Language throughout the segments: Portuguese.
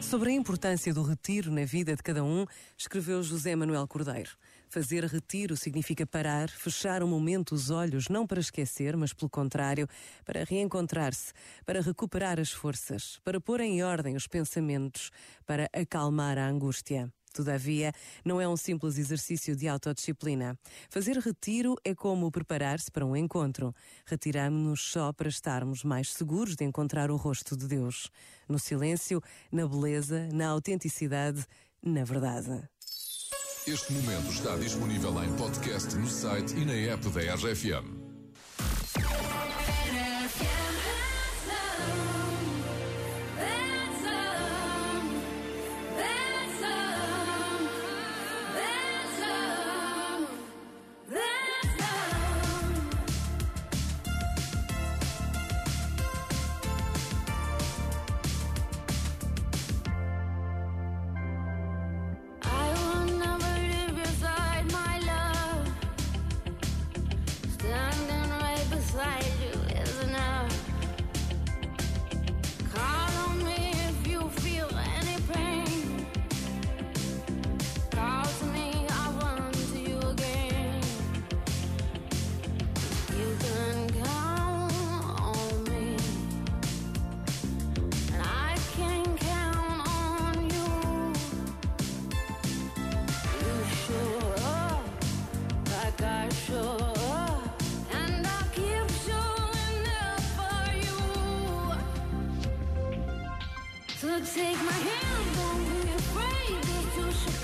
Sobre a importância do retiro na vida de cada um, escreveu José Manuel Cordeiro. Fazer retiro significa parar, fechar um momento os olhos, não para esquecer, mas pelo contrário, para reencontrar-se, para recuperar as forças, para pôr em ordem os pensamentos, para acalmar a angústia. Todavia, não é um simples exercício de autodisciplina. Fazer retiro é como preparar-se para um encontro. Retiramos-nos só para estarmos mais seguros de encontrar o rosto de Deus. No silêncio, na beleza, na autenticidade, na verdade. Este momento está disponível em podcast no site e na app da RFM. Take my hand, don't be afraid. It's too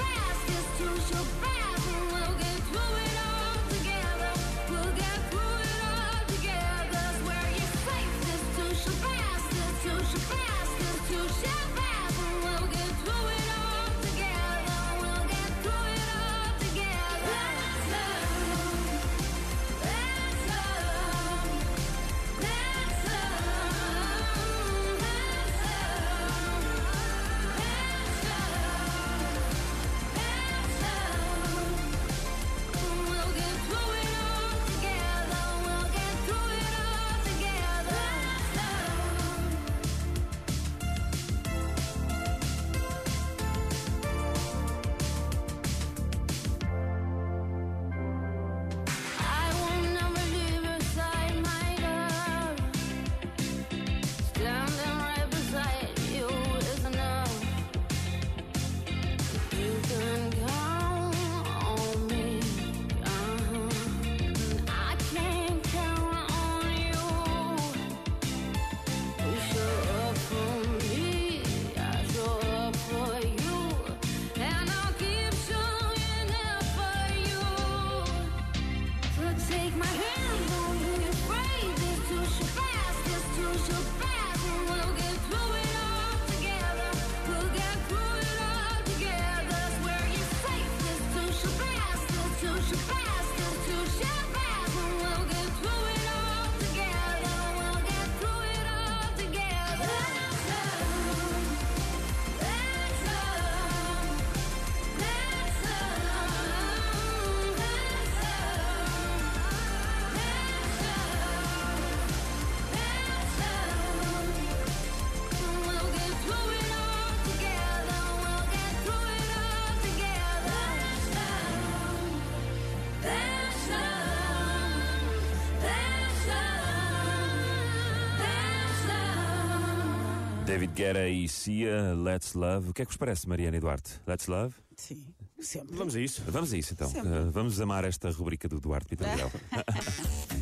David Guerra e Cia, Let's Love. O que é que vos parece, Mariana e Duarte? Let's Love? Sim, sempre. Vamos a isso. Vamos a isso então. Uh, vamos amar esta rubrica do Duarte Pita Miguel.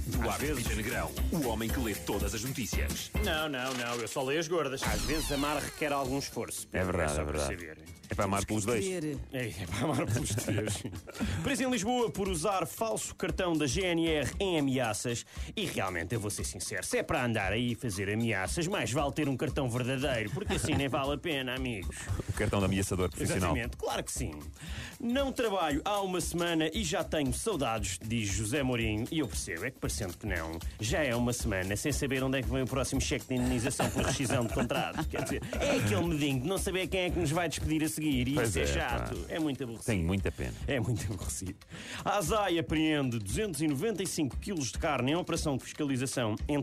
Duarte Pita Negrão, o homem que lê todas as notícias. Não, não, não, eu só leio as gordas. Às vezes amar requer algum esforço. É verdade, é para verdade. É para amar pelos dois. É, é para amar pelos três. Preso em Lisboa por usar falso cartão da GNR em ameaças. E realmente, eu vou ser sincero, se é para andar aí e fazer ameaças, mais vale ter um cartão verdadeiro, porque assim nem vale a pena, amigos. O cartão de ameaçador profissional. Exatamente, claro que sim. Não trabalho há uma semana e já tenho saudades, diz José Mourinho, e eu percebo, é que parecendo que não, já é uma semana sem saber onde é que vem o próximo cheque de indenização por rescisão de contrato. Quer dizer, é aquele medinho de não saber quem é que nos vai despedir a seguir, e Pois isso é, é, chato, pá. é muito aborrecido. Tenho muita pena. É muito aborrecido. A ASAI apreende 295 quilos de carne em operação de fiscalização em